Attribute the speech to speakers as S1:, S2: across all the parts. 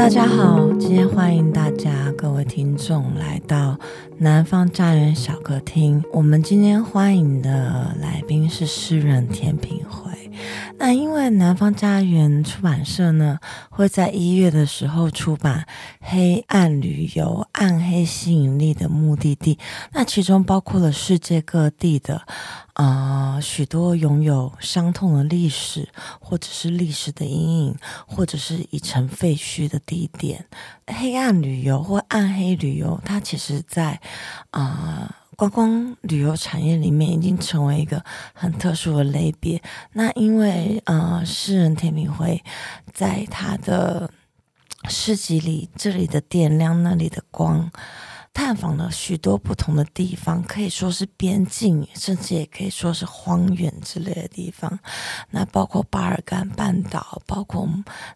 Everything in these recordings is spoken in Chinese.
S1: 大家好，今天欢迎大家各位听众来到南方家园小客厅。我们今天欢迎的来宾是诗人田平辉。那因为南方家园出版社呢，会在一月的时候出版《黑暗旅游：暗黑吸引力的目的地》，那其中包括了世界各地的啊、许多拥有伤痛的历史，或者是历史的阴影，或者是已成废墟的地点。黑暗旅游或暗黑旅游，它其实在啊。观光旅游产业里面已经成为一个很特殊的类别。那因为呃，诗人田明辉在他的诗集里，这里的电量，那里的光，探访了许多不同的地方，可以说是边境，甚至也可以说是荒原之类的地方。那包括巴尔干半岛，包括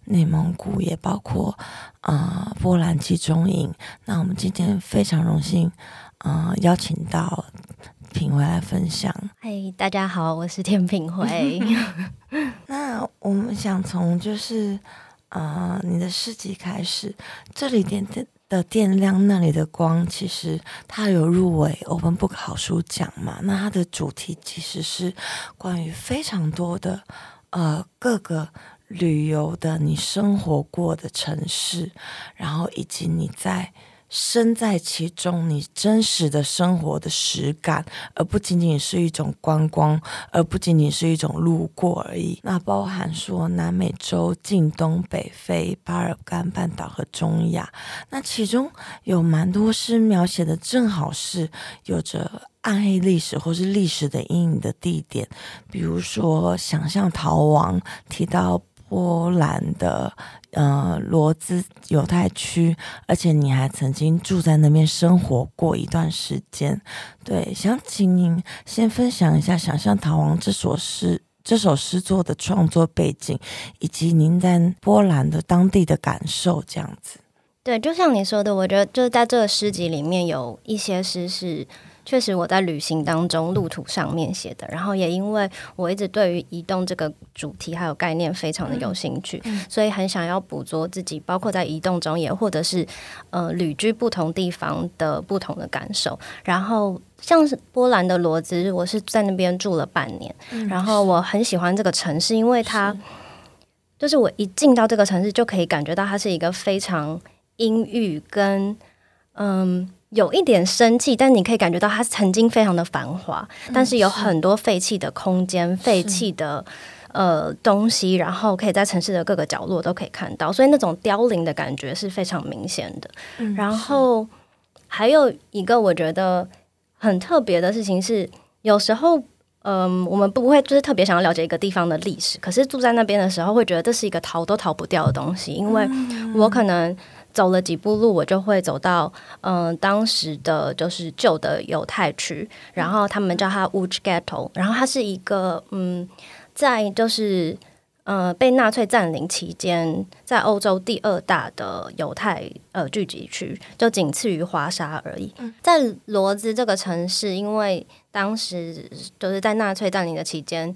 S1: 内蒙古，也包括啊、呃、波兰集中营。那我们今天非常荣幸。啊、呃，邀请到品回来分享。
S2: 嗨，大家好，我是田品辉。
S1: 那我们想从就是啊、呃，你的诗集开始，这里点的电量，那里的光，其实它有入围欧本 book 好书奖嘛？那它的主题其实是关于非常多的呃各个旅游的你生活过的城市，然后以及你在。身在其中，你真实的生活的实感，而不仅仅是一种观光，而不仅仅是一种路过而已。那包含说南美洲、近东、北非、巴尔干半岛和中亚，那其中有蛮多诗描写的，正好是有着暗黑历史或是历史的阴影的地点，比如说想象逃亡，提到。波兰的呃罗兹犹太区，而且你还曾经住在那边生活过一段时间。对，想请您先分享一下《想象逃亡》这首诗这首诗作的创作背景，以及您在波兰的当地的感受，这样子。
S2: 对，就像你说的，我觉得就是在这个诗集里面有一些诗是。确实，我在旅行当中路途上面写的，然后也因为我一直对于移动这个主题还有概念非常的有兴趣，嗯、所以很想要捕捉自己，包括在移动中也或者是呃旅居不同地方的不同的感受。然后像是波兰的罗兹，我是在那边住了半年，嗯、然后我很喜欢这个城市，因为它是就是我一进到这个城市就可以感觉到它是一个非常阴郁跟嗯。有一点生气，但你可以感觉到它曾经非常的繁华，嗯、但是有很多废弃的空间、废弃的呃东西，然后可以在城市的各个角落都可以看到，所以那种凋零的感觉是非常明显的。嗯、然后还有一个我觉得很特别的事情是，有时候嗯、呃，我们不会就是特别想要了解一个地方的历史，可是住在那边的时候，会觉得这是一个逃都逃不掉的东西，因为我可能。走了几步路，我就会走到嗯、呃，当时的就是旧的犹太区，然后他们叫它 w o o c h Ghetto，然后它是一个嗯，在就是呃被纳粹占领期间，在欧洲第二大的犹太呃聚集区，就仅次于华沙而已。在罗兹这个城市，因为当时就是在纳粹占领的期间。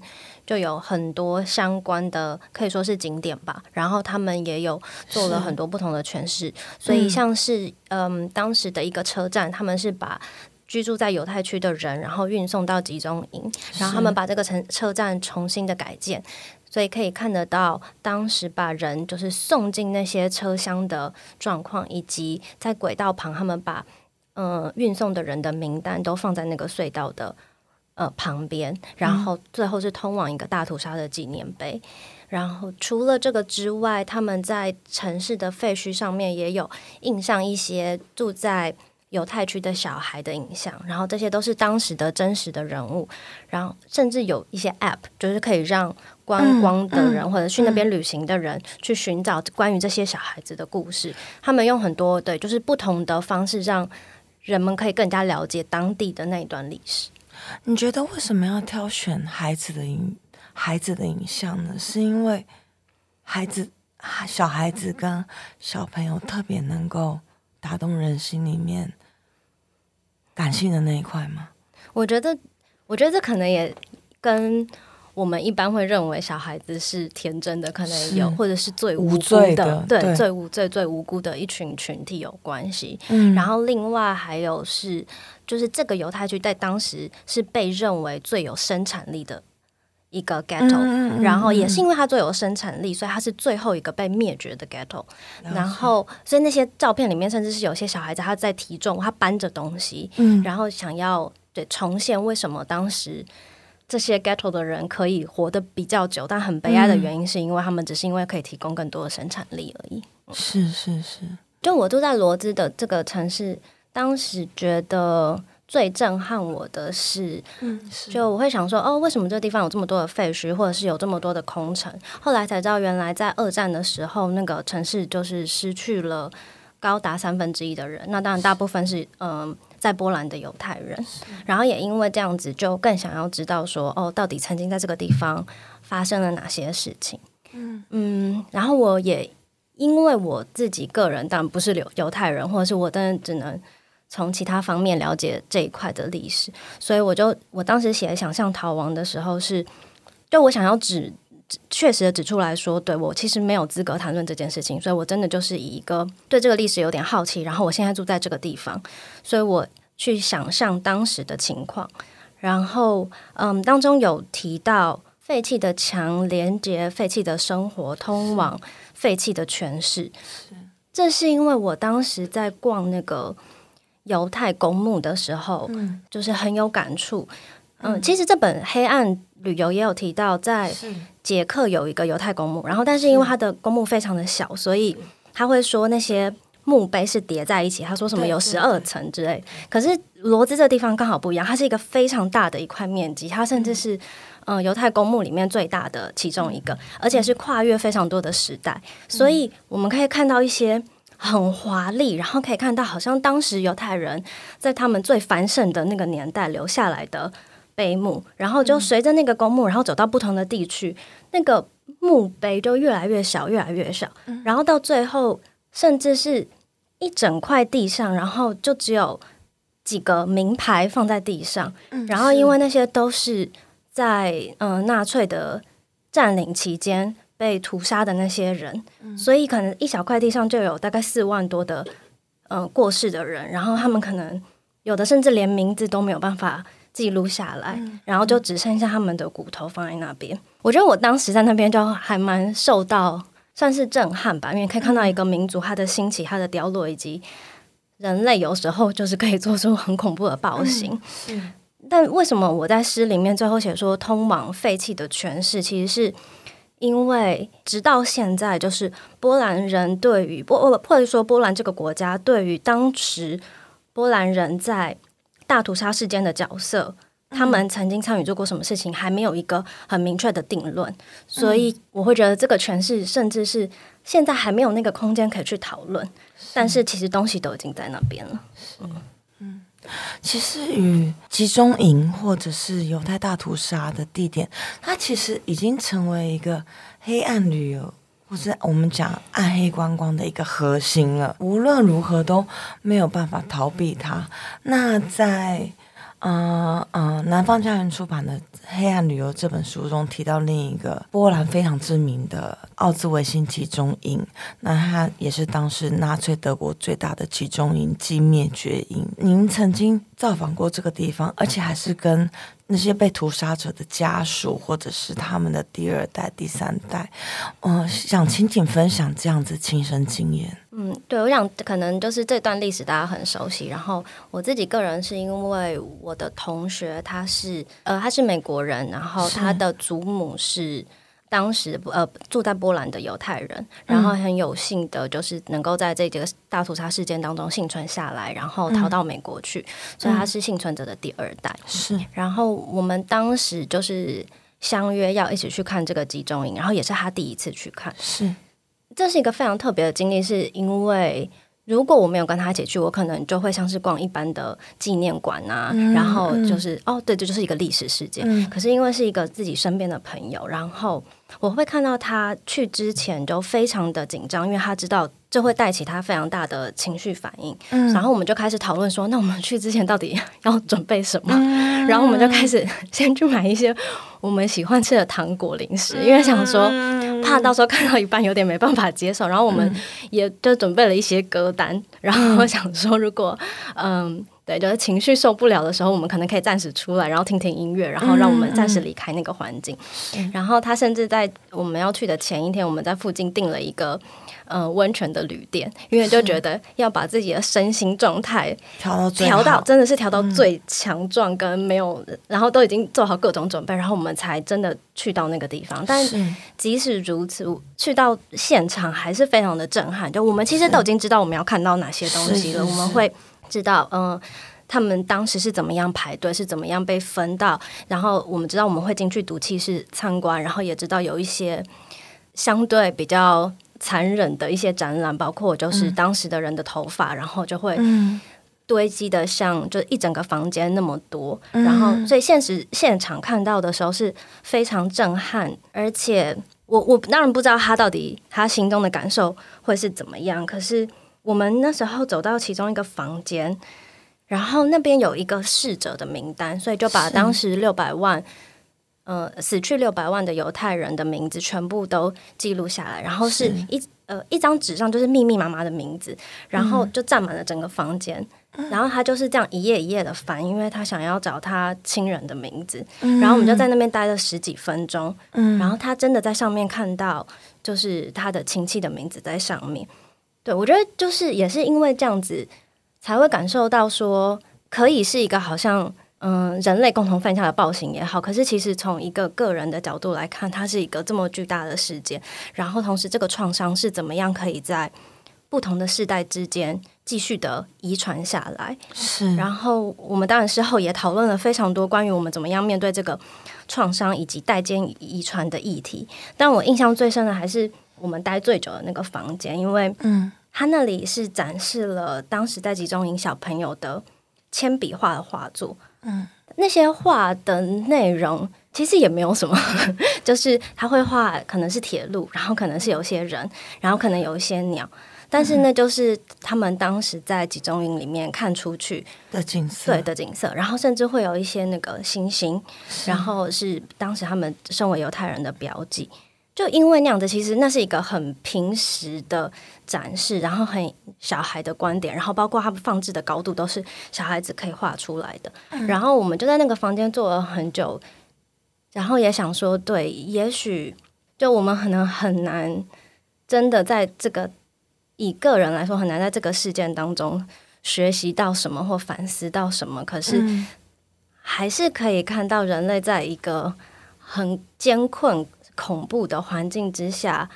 S2: 就有很多相关的，可以说是景点吧。然后他们也有做了很多不同的诠释，所以像是嗯，当时的一个车站，他们是把居住在犹太区的人，然后运送到集中营，然后他们把这个城车站重新的改建，所以可以看得到当时把人就是送进那些车厢的状况，以及在轨道旁，他们把嗯运送的人的名单都放在那个隧道的。呃，旁边，然后最后是通往一个大屠杀的纪念碑。嗯、然后除了这个之外，他们在城市的废墟上面也有印上一些住在犹太区的小孩的影像。然后这些都是当时的真实的人物。然后甚至有一些 App，就是可以让观光的人、嗯嗯、或者去那边旅行的人去寻找关于这些小孩子的故事。他们用很多对，就是不同的方式，让人们可以更加了解当地的那一段历史。
S1: 你觉得为什么要挑选孩子的影孩子的影像呢？是因为孩子小孩子跟小朋友特别能够打动人心里面感性的那一块吗？
S2: 我觉得，我觉得这可能也跟我们一般会认为小孩子是天真的，可能有或者是最无辜的，
S1: 无罪的
S2: 对，
S1: 对
S2: 最无罪、最无辜的一群群体有关系。
S1: 嗯，
S2: 然后另外还有是，就是这个犹太区在当时是被认为最有生产力的一个 ghetto，然后也是因为它最有生产力，所以它是最后一个被灭绝的 ghetto。然后，所以那些照片里面，甚至是有些小孩子他在提重，他搬着东西，
S1: 嗯，
S2: 然后想要对重现为什么当时。这些 ghetto 的人可以活得比较久，但很悲哀的原因是因为他们只是因为可以提供更多的生产力而已。
S1: 是是是，
S2: 就我住在罗兹的这个城市，当时觉得最震撼我的是，
S1: 嗯，是
S2: 就我会想说，哦，为什么这个地方有这么多的废墟，或者是有这么多的空城？后来才知道，原来在二战的时候，那个城市就是失去了高达三分之一的人。那当然，大部分是嗯。在波兰的犹太人，然后也因为这样子，就更想要知道说，哦，到底曾经在这个地方发生了哪些事情？嗯。嗯，然后我也因为我自己个人当然不是犹犹太人，或者是我真的只能从其他方面了解这一块的历史，所以我就我当时写《想象逃亡》的时候是，就我想要指确实的指出来说，对，我其实没有资格谈论这件事情，所以我真的就是以一个对这个历史有点好奇，然后我现在住在这个地方。所以我去想象当时的情况，然后嗯，当中有提到废弃的墙连接废弃的生活，通往废弃的诠释。是，这是因为我当时在逛那个犹太公墓的时候，嗯，就是很有感触。嗯，嗯，其实这本黑暗旅游也有提到，在捷克有一个犹太公墓，然后但是因为它的公墓非常的小，所以他会说那些。墓碑是叠在一起，他说什么有十二层之类。可是罗兹这地方刚好不一样，它是一个非常大的一块面积，它甚至是嗯犹太公墓里面最大的其中一个，而且是跨越非常多的时代。所以我们可以看到一些很华丽，然后可以看到好像当时犹太人在他们最繁盛的那个年代留下来的碑墓，然后就随着那个公墓，然后走到不同的地区，那个墓碑就越来越小，越来越小，然后到最后甚至是。一整块地上，然后就只有几个名牌放在地上，嗯、然后因为那些都是在嗯、呃、纳粹的占领期间被屠杀的那些人，嗯、所以可能一小块地上就有大概四万多的嗯、呃、过世的人，然后他们可能有的甚至连名字都没有办法记录下来，嗯、然后就只剩下他们的骨头放在那边。我觉得我当时在那边就还蛮受到。算是震撼吧，因为可以看到一个民族它的兴起、它的凋落，以及人类有时候就是可以做出很恐怖的暴行。嗯、但为什么我在诗里面最后写说通往废弃的诠释，其实是因为直到现在，就是波兰人对于波或者说波兰这个国家对于当时波兰人在大屠杀事件的角色。他们曾经参与做过什么事情，还没有一个很明确的定论，所以我会觉得这个诠释甚至是现在还没有那个空间可以去讨论。但是其实东西都已经在那边了。
S1: 嗯嗯，其实与集中营或者是犹太大屠杀的地点，它其实已经成为一个黑暗旅游或是我们讲暗黑观光的一个核心了。无论如何都没有办法逃避它。那在嗯嗯，南方家园出版的《黑暗旅游》这本书中提到另一个波兰非常知名的奥兹维辛集中营，那它也是当时纳粹德国最大的集中营暨灭绝营。您曾经造访过这个地方，而且还是跟那些被屠杀者的家属，或者是他们的第二代、第三代，嗯，想请请分享这样子亲身经验。
S2: 嗯，对，我想可能就是这段历史大家很熟悉。然后我自己个人是因为我的同学他是呃他是美国人，然后他的祖母是当时呃住在波兰的犹太人，然后很有幸的就是能够在这个大屠杀事件当中幸存下来，然后逃到美国去，嗯、所以他是幸存者的第二代。
S1: 是，
S2: 然后我们当时就是相约要一起去看这个集中营，然后也是他第一次去看。
S1: 是。
S2: 这是一个非常特别的经历，是因为如果我没有跟他一起去，我可能就会像是逛一般的纪念馆啊，嗯、然后就是、嗯、哦，对，这就是一个历史事件。嗯、可是因为是一个自己身边的朋友，然后我会看到他去之前就非常的紧张，因为他知道这会带起他非常大的情绪反应。嗯、然后我们就开始讨论说，那我们去之前到底要准备什么？嗯、然后我们就开始先去买一些我们喜欢吃的糖果零食，嗯、因为想说。怕到时候看到一半有点没办法接受，然后我们也就准备了一些歌单，嗯、然后我想说，如果嗯，对，就是情绪受不了的时候，我们可能可以暂时出来，然后听听音乐，然后让我们暂时离开那个环境。嗯、然后他甚至在我们要去的前一天，我们在附近订了一个。嗯，温泉的旅店，因为就觉得要把自己的身心状态调到调到真的是调到最强壮，跟没有，嗯、然后都已经做好各种准备，然后我们才真的去到那个地方。但即使如此，去到现场还是非常的震撼。就我们其实都已经知道我们要看到哪些东西了，我们会知道，嗯，他们当时是怎么样排队，是怎么样被分到，然后我们知道我们会进去毒气室参观，然后也知道有一些相对比较。残忍的一些展览，包括就是当时的人的头发，嗯、然后就会堆积的像就一整个房间那么多，嗯、然后所以现实现场看到的时候是非常震撼，而且我我当然不知道他到底他心中的感受会是怎么样，可是我们那时候走到其中一个房间，然后那边有一个逝者的名单，所以就把当时六百万。呃，死去六百万的犹太人的名字全部都记录下来，然后是一是呃一张纸上就是密密麻麻的名字，然后就占满了整个房间。嗯、然后他就是这样一页一页的翻，因为他想要找他亲人的名字。嗯、然后我们就在那边待了十几分钟。嗯、然后他真的在上面看到，就是他的亲戚的名字在上面。对，我觉得就是也是因为这样子，才会感受到说，可以是一个好像。嗯，人类共同犯下的暴行也好，可是其实从一个个人的角度来看，它是一个这么巨大的事件。然后同时，这个创伤是怎么样可以在不同的世代之间继续的遗传下来？是。然后我们当然事后也讨论了非常多关于我们怎么样面对这个创伤以及代间遗传的议题。但我印象最深的还是我们待最久的那个房间，因为嗯，他那里是展示了当时在集中营小朋友的铅笔画的画作。嗯，那些画的内容其实也没有什么，就是他会画，可能是铁路，然后可能是有些人，然后可能有一些鸟，但是那就是他们当时在集中营里面看出去的景色，对的景色，然后甚至会有一些那个星星，然后是当时他们身为犹太人的标记。就因为那样子，其实那是一个很平时的展示，然后很小孩的观点，然后包括他们放置的高度都是小孩子可以画出来的。嗯、然后我们就在那个房间坐了很久，然后也想说，对，也许就我们可能很难真的在这个以个人来说，很难在这个事件当中学习到什么或反思到什么，可是还是可以看到人类在一个很艰困。恐怖的环境之下，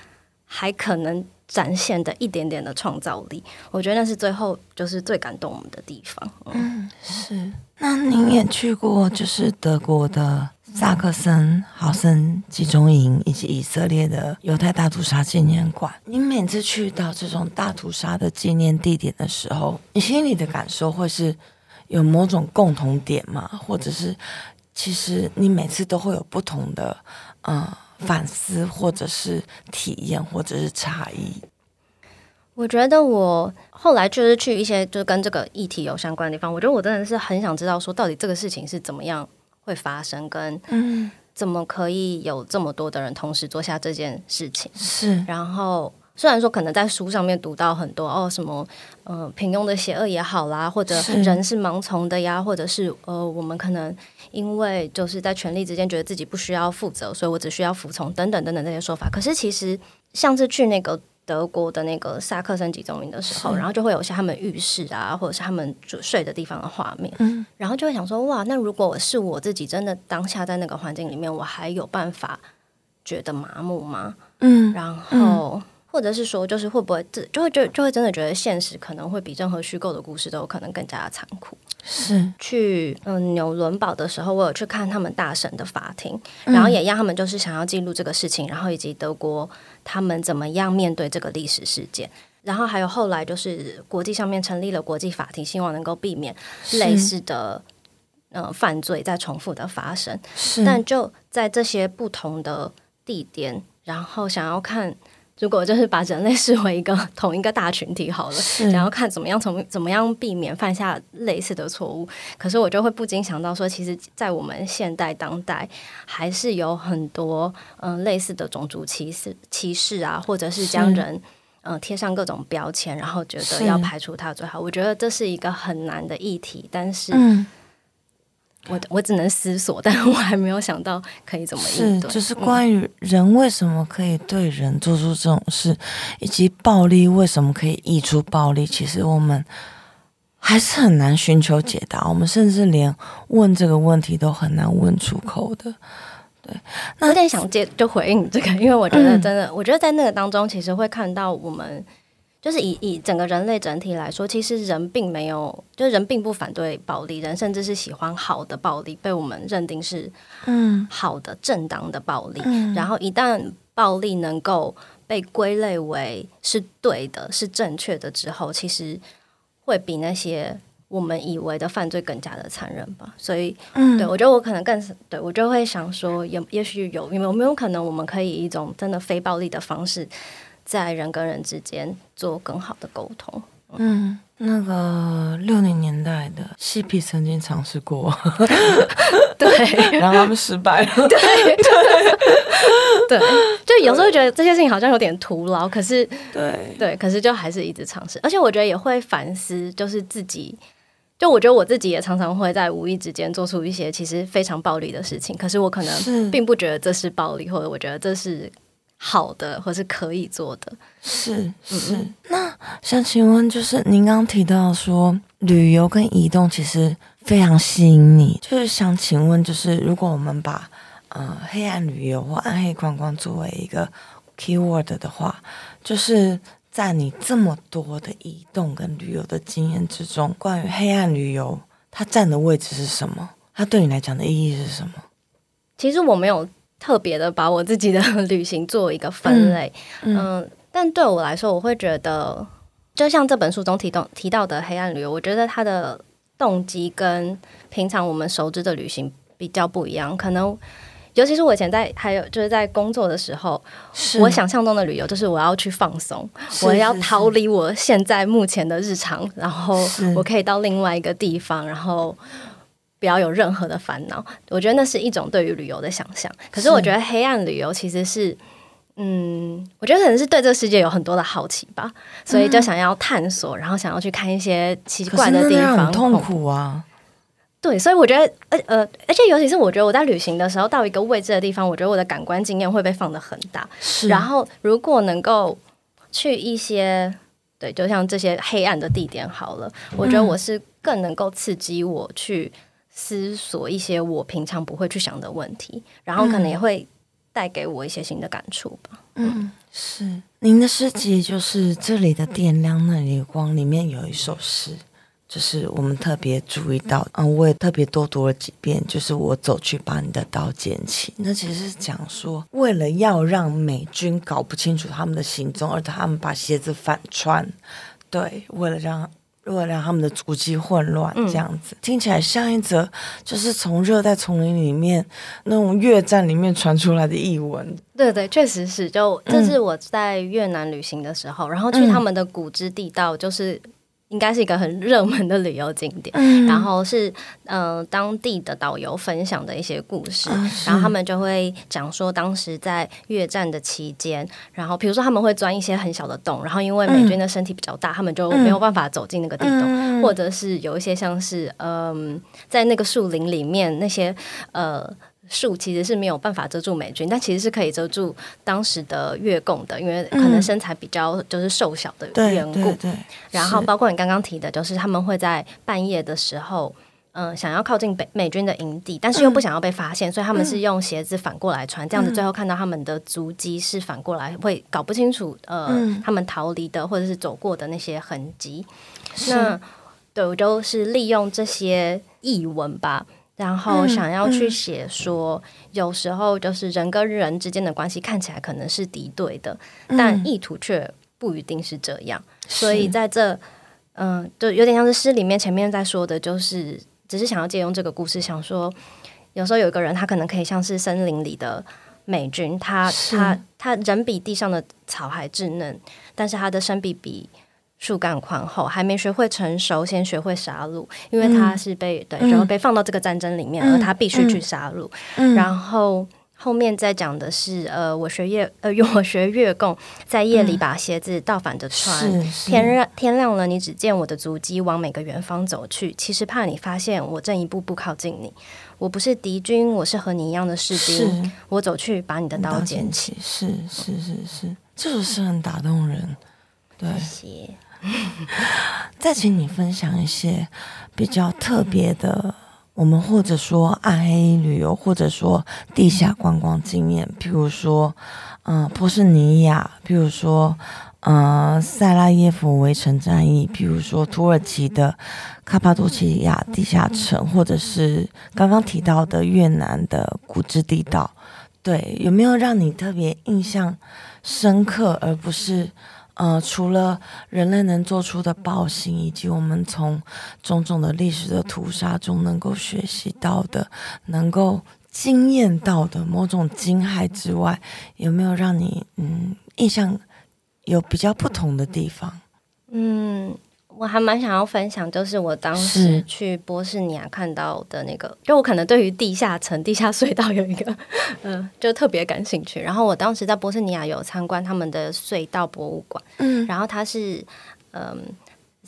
S2: 还可能展现的一点点的创造力，我觉得那是最后就是最感动我们的地方。嗯，
S1: 是。那您也去过，就是德国的萨克森豪森集中营，以及以色列的犹太大屠杀纪念馆。您每次去到这种大屠杀的纪念地点的时候，你心里的感受会是有某种共同点吗？或者是其实你每次都会有不同的嗯？反思，或者是体验，或者是差异。
S2: 我觉得我后来就是去一些就是跟这个议题有相关的地方。我觉得我真的是很想知道，说到底这个事情是怎么样会发生，跟嗯，怎么可以有这么多的人同时做下这件事情？是，然后。虽然说可能在书上面读到很多哦，什么呃平庸的邪恶也好啦，或者人是盲从的呀，或者是呃我们可能因为就是在权力之间觉得自己不需要负责，所以我只需要服从等等等等这些说法。可是其实像是去那个德国的那个萨克森集中营的时候，然后就会有一些他们浴室啊，或者是他们睡的地方的画面，嗯，然后就会想说哇，那如果是我自己真的当下在那个环境里面，我还有办法觉得麻木吗？嗯，然后。嗯或者是说，就是会不会就会就就会真的觉得现实可能会比任何虚构的故事都有可能更加的残酷。是去嗯纽伦堡的时候，我有去看他们大审的法庭，然后也让他们就是想要记录这个事情，然后以及德国他们怎么样面对这个历史事件。然后还有后来就是国际上面成立了国际法庭，希望能够避免类似的呃犯罪再重复的发生。但就在这些不同的地点，然后想要看。如果就是把人类视为一个同一个大群体好了，然后看怎么样从怎么样避免犯下类似的错误。可是我就会不禁想到说，其实，在我们现代当代，还是有很多嗯、呃、类似的种族歧视歧视啊，或者是将人嗯贴、呃、上各种标签，然后觉得要排除他最好。我觉得这是一个很难的议题，但是。嗯我我只能思索，但我还没有想到可以怎么应对。
S1: 是，就是关于人为什么可以对人做出这种事，嗯、以及暴力为什么可以溢出暴力，其实我们还是很难寻求解答。我们甚至连问这个问题都很难问出口的。对，那
S2: 有点想接就回应这个，因为我觉得真的，嗯、我觉得在那个当中，其实会看到我们。就是以以整个人类整体来说，其实人并没有，就是人并不反对暴力，人甚至是喜欢好的暴力，被我们认定是嗯好的正当的暴力。嗯、然后一旦暴力能够被归类为是对的、是正确的之后，其实会比那些我们以为的犯罪更加的残忍吧。所以，嗯，对我觉得我可能更对我就会想说，也也许有有没有可能，我们可以以一种真的非暴力的方式。在人跟人之间做更好的沟通。
S1: 嗯，那个六零年代的嬉皮曾经尝试过，
S2: 对，
S1: 然后他们失败了。
S2: 对对，就有时候觉得这些事情好像有点徒劳，可是对对，可是就还是一直尝试。而且我觉得也会反思，就是自己，就我觉得我自己也常常会在无意之间做出一些其实非常暴力的事情，可是我可能并不觉得这是暴力，或者我觉得这是。好的，或是可以做的，
S1: 是是。嗯、那想请问，就是您刚刚提到说旅游跟移动其实非常吸引你，就是想请问，就是如果我们把呃黑暗旅游或暗黑观光作为一个 keyword 的话，就是在你这么多的移动跟旅游的经验之中，关于黑暗旅游它占的位置是什么？它对你来讲的意义是什么？
S2: 其实我没有。特别的把我自己的旅行做一个分类，嗯，嗯，但对我来说，我会觉得，就像这本书中提到提到的黑暗旅游，我觉得它的动机跟平常我们熟知的旅行比较不一样。可能，尤其是我以前在还有就是在工作的时候，我想象中的旅游就是我要去放松，我要逃离我现在目前的日常，然后我可以到另外一个地方，然后。不要有任何的烦恼，我觉得那是一种对于旅游的想象。可是我觉得黑暗旅游其实是，嗯，我觉得可能是对这个世界有很多的好奇吧，所以就想要探索，然后想要去看一些奇怪的地方，
S1: 很痛苦啊。
S2: 对，所以我觉得，呃呃，而且尤其是我觉得我在旅行的时候，到一个未知的地方，我觉得我的感官经验会被放得很大。是，然后如果能够去一些，对，就像这些黑暗的地点好了，我觉得我是更能够刺激我去。思索一些我平常不会去想的问题，然后可能也会带给我一些新的感触吧。
S1: 嗯，是您的诗集就是这里的电量，那里的光，里面有一首诗，就是我们特别注意到，嗯，我也特别多读了几遍，就是我走去把你的刀捡起。那其实是讲说，为了要让美军搞不清楚他们的行踪，而他们把鞋子反穿，对，为了让。为了让他们的足迹混乱，这样子、嗯、听起来像一则就是从热带丛林里面那种越战里面传出来的译文。
S2: 对对，确实是。就这是我在越南旅行的时候，嗯、然后去他们的古之地道，就是。应该是一个很热门的旅游景点，嗯、然后是呃当地的导游分享的一些故事，啊、然后他们就会讲说当时在越战的期间，然后比如说他们会钻一些很小的洞，然后因为美军的身体比较大，嗯、他们就没有办法走进那个地洞，嗯、或者是有一些像是嗯、呃、在那个树林里面那些呃。树其实是没有办法遮住美军，但其实是可以遮住当时的越共的，因为可能身材比较就是瘦小的缘故。嗯、对，对，对，然后包括你刚刚提的，就是他们会在半夜的时候，嗯、呃，想要靠近北美军的营地，但是又不想要被发现，嗯、所以他们是用鞋子反过来穿，嗯、这样子最后看到他们的足迹是反过来，会搞不清楚呃、嗯、他们逃离的或者是走过的那些痕迹。那对，我就是利用这些译文吧。然后想要去写说，有时候就是人跟人之间的关系看起来可能是敌对的，但意图却不一定是这样。所以在这，嗯、呃，就有点像是诗里面前面在说的，就是只是想要借用这个故事，想说有时候有一个人，他可能可以像是森林里的美军，他他他人比地上的草还稚嫩，但是他的身比比树干宽厚，还没学会成熟，先学会杀戮，因为他是被、嗯、对，然后被放到这个战争里面，嗯、而他必须去杀戮，嗯、然后。后面再讲的是，呃，我学月，呃，用我学月供，在夜里把鞋子倒反着穿。嗯、天亮天亮了，你只见我的足迹往每个远方走去。其实怕你发现我正一步步靠近你。我不是敌军，我是和你一样的士兵。我走去把你的刀捡起。
S1: 是是是是，这首诗很打动人。对，
S2: 谢谢
S1: 再请你分享一些比较特别的。我们或者说暗黑旅游，或者说地下观光经验，譬如说，嗯、呃，波士尼亚，譬如说，嗯、呃，塞拉耶夫围城战役，譬如说土耳其的卡帕多奇亚地下城，或者是刚刚提到的越南的古芝地道，对，有没有让你特别印象深刻，而不是？呃，除了人类能做出的暴行，以及我们从种种的历史的屠杀中能够学习到的、能够惊艳到的某种惊骇之外，有没有让你嗯印象有比较不同的地方？
S2: 嗯。我还蛮想要分享，就是我当时去波士尼亚看到的那个，是就我可能对于地下层、地下隧道有一个，嗯、呃，就特别感兴趣。然后我当时在波士尼亚有参观他们的隧道博物馆，嗯，然后它是嗯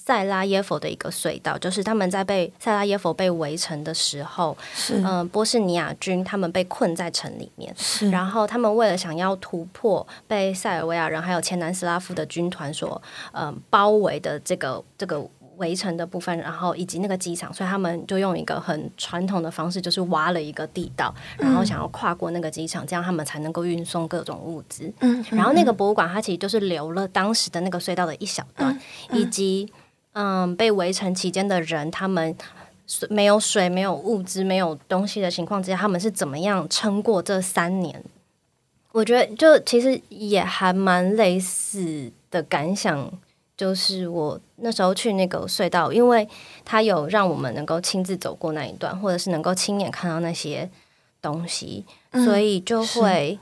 S2: 塞拉耶夫的一个隧道，就是他们在被塞拉耶夫被围城的时候，嗯、呃、波士尼亚军他们被困在城里面，是然后他们为了想要突破被塞尔维亚人还有前南斯拉夫的军团所嗯、呃、包围的这个。这个围城的部分，然后以及那个机场，所以他们就用一个很传统的方式，就是挖了一个地道，然后想要跨过那个机场，这样他们才能够运送各种物资。嗯，然后那个博物馆它其实就是留了当时的那个隧道的一小段，以及嗯被围城期间的人，他们没有水、没有物资、没有东西的情况之下，他们是怎么样撑过这三年？我觉得就其实也还蛮类似的感想。就是我那时候去那个隧道，因为它有让我们能够亲自走过那一段，或者是能够亲眼看到那些东西，嗯、所以就会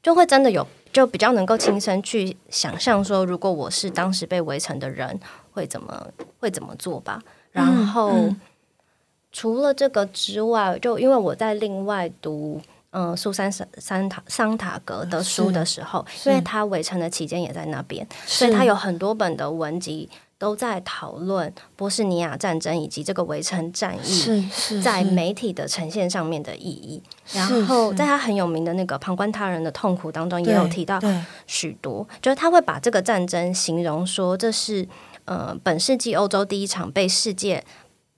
S2: 就会真的有，就比较能够亲身去想象说，如果我是当时被围城的人，会怎么会怎么做吧。然后、嗯嗯、除了这个之外，就因为我在另外读。嗯，苏珊桑塔桑塔格的书的时候，因为他围城的期间也在那边，所以他有很多本的文集都在讨论波士尼亚战争以及这个围城战役在媒体的呈现上面的意义。然后，在他很有名的那个《旁观他人的痛苦》当中，也有提到许多，就是他会把这个战争形容说，这是呃本世纪欧洲第一场被世界。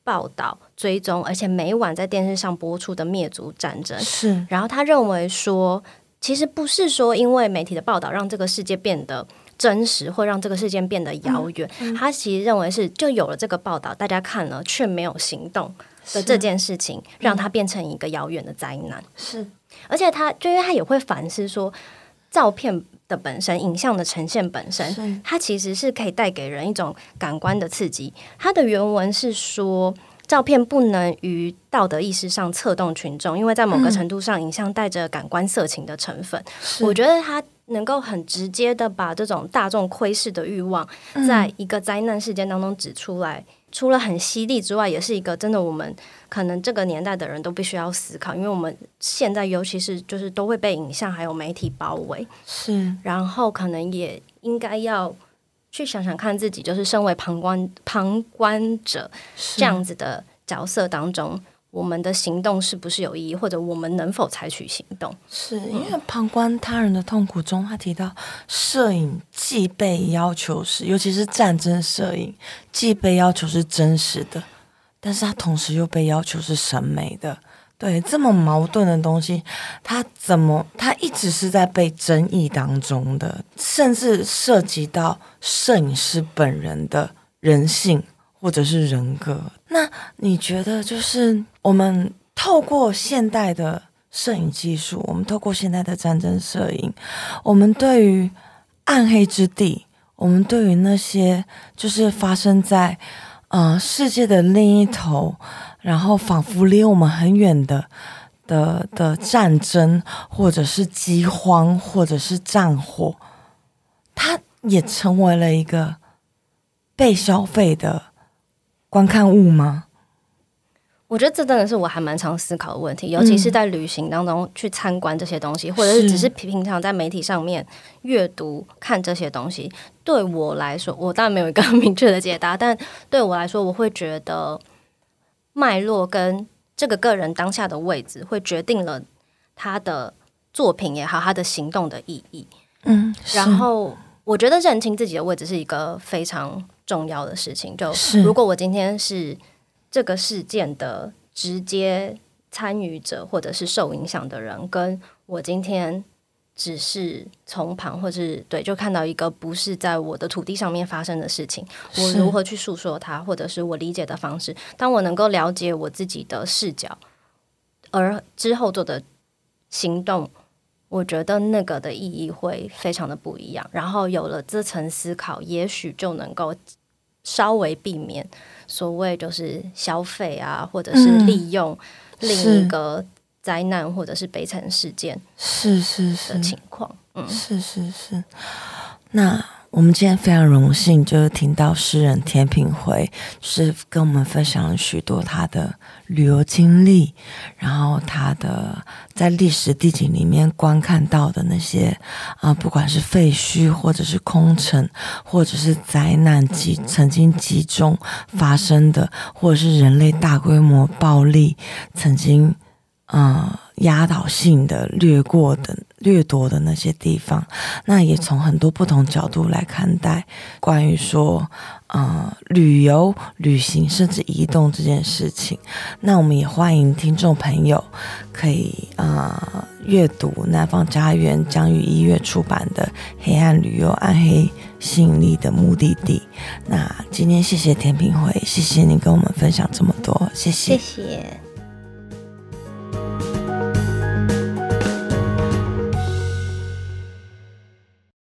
S2: 报道、追踪，而且每晚在电视上播出的灭族战争。是，然后他认为说，其实不是说因为媒体的报道让这个世界变得真实，或让这个事件变得遥远。嗯嗯、他其实认为是，就有了这个报道，大家看了却没有行动的这件事情，让它变成一个遥远的灾难。是，而且他就因为他也会反思说，照片的本身，影像的呈现本身，它其实是可以带给人一种感官的刺激。它的原文是说，照片不能于道德意识上策动群众，因为在某个程度上，影像带着感官色情的成分。是我觉得它能够很直接的把这种大众窥视的欲望，在一个灾难事件当中指出来。除了很犀利之外，也是一个真的，我们可能这个年代的人都必须要思考，因为我们现在尤其是就是都会被影像还有媒体包围，是，然后可能也应该要去想想看自己，就是身为旁观旁观者这样子的角色当中。我们的行动是不是有意义，或者我们能否采取行动？
S1: 是因为旁观他人的痛苦中，他提到摄影既被要求是，尤其是战争摄影，既被要求是真实的，但是他同时又被要求是审美的。对，这么矛盾的东西，它怎么它一直是在被争议当中的，甚至涉及到摄影师本人的人性。或者是人格，那你觉得就是我们透过现代的摄影技术，我们透过现代的战争摄影，我们对于暗黑之地，我们对于那些就是发生在呃世界的另一头，然后仿佛离我们很远的的的战争，或者是饥荒，或者是战火，它也成为了一个被消费的观看物吗？
S2: 我觉得这真的是我还蛮常思考的问题，尤其是在旅行当中去参观这些东西，嗯、或者是只是平常在媒体上面阅读看这些东西。对我来说，我当然没有一个很明确的解答，但对我来说，我会觉得脉络跟这个个人当下的位置，会决定了他的作品也好，他的行动的意义。
S1: 嗯，
S2: 然后我觉得认清自己的位置是一个非常重要的事情。就如果我今天是。这个事件的直接参与者或者是受影响的人，跟我今天只是从旁，或是对，就看到一个不是在我的土地上面发生的事情，我如何去诉说它，或者是我理解的方式。当我能够了解我自己的视角，而之后做的行动，我觉得那个的意义会非常的不一样。然后有了这层思考，也许就能够稍微避免。所谓就是消费啊，或者是利用另一个灾难或者是悲惨事件，
S1: 是是是的
S2: 情况，
S1: 嗯，是是是。那我们今天非常荣幸，就是听到诗人田品回，就是跟我们分享了许多他的旅游经历，然后他的在历史地景里面观看到的那些啊、呃，不管是废墟，或者是空城，或者是灾难集曾经集中发生的，或者是人类大规模暴力曾经。嗯，压倒性的掠过的掠夺的那些地方，那也从很多不同角度来看待关于说，嗯，旅游、旅行甚至移动这件事情。那我们也欢迎听众朋友可以啊阅读南方家园将于一月出版的《黑暗旅游：暗黑吸引力的目的地》。那今天谢谢田品辉，谢谢你跟我们分享这么多，
S2: 谢谢。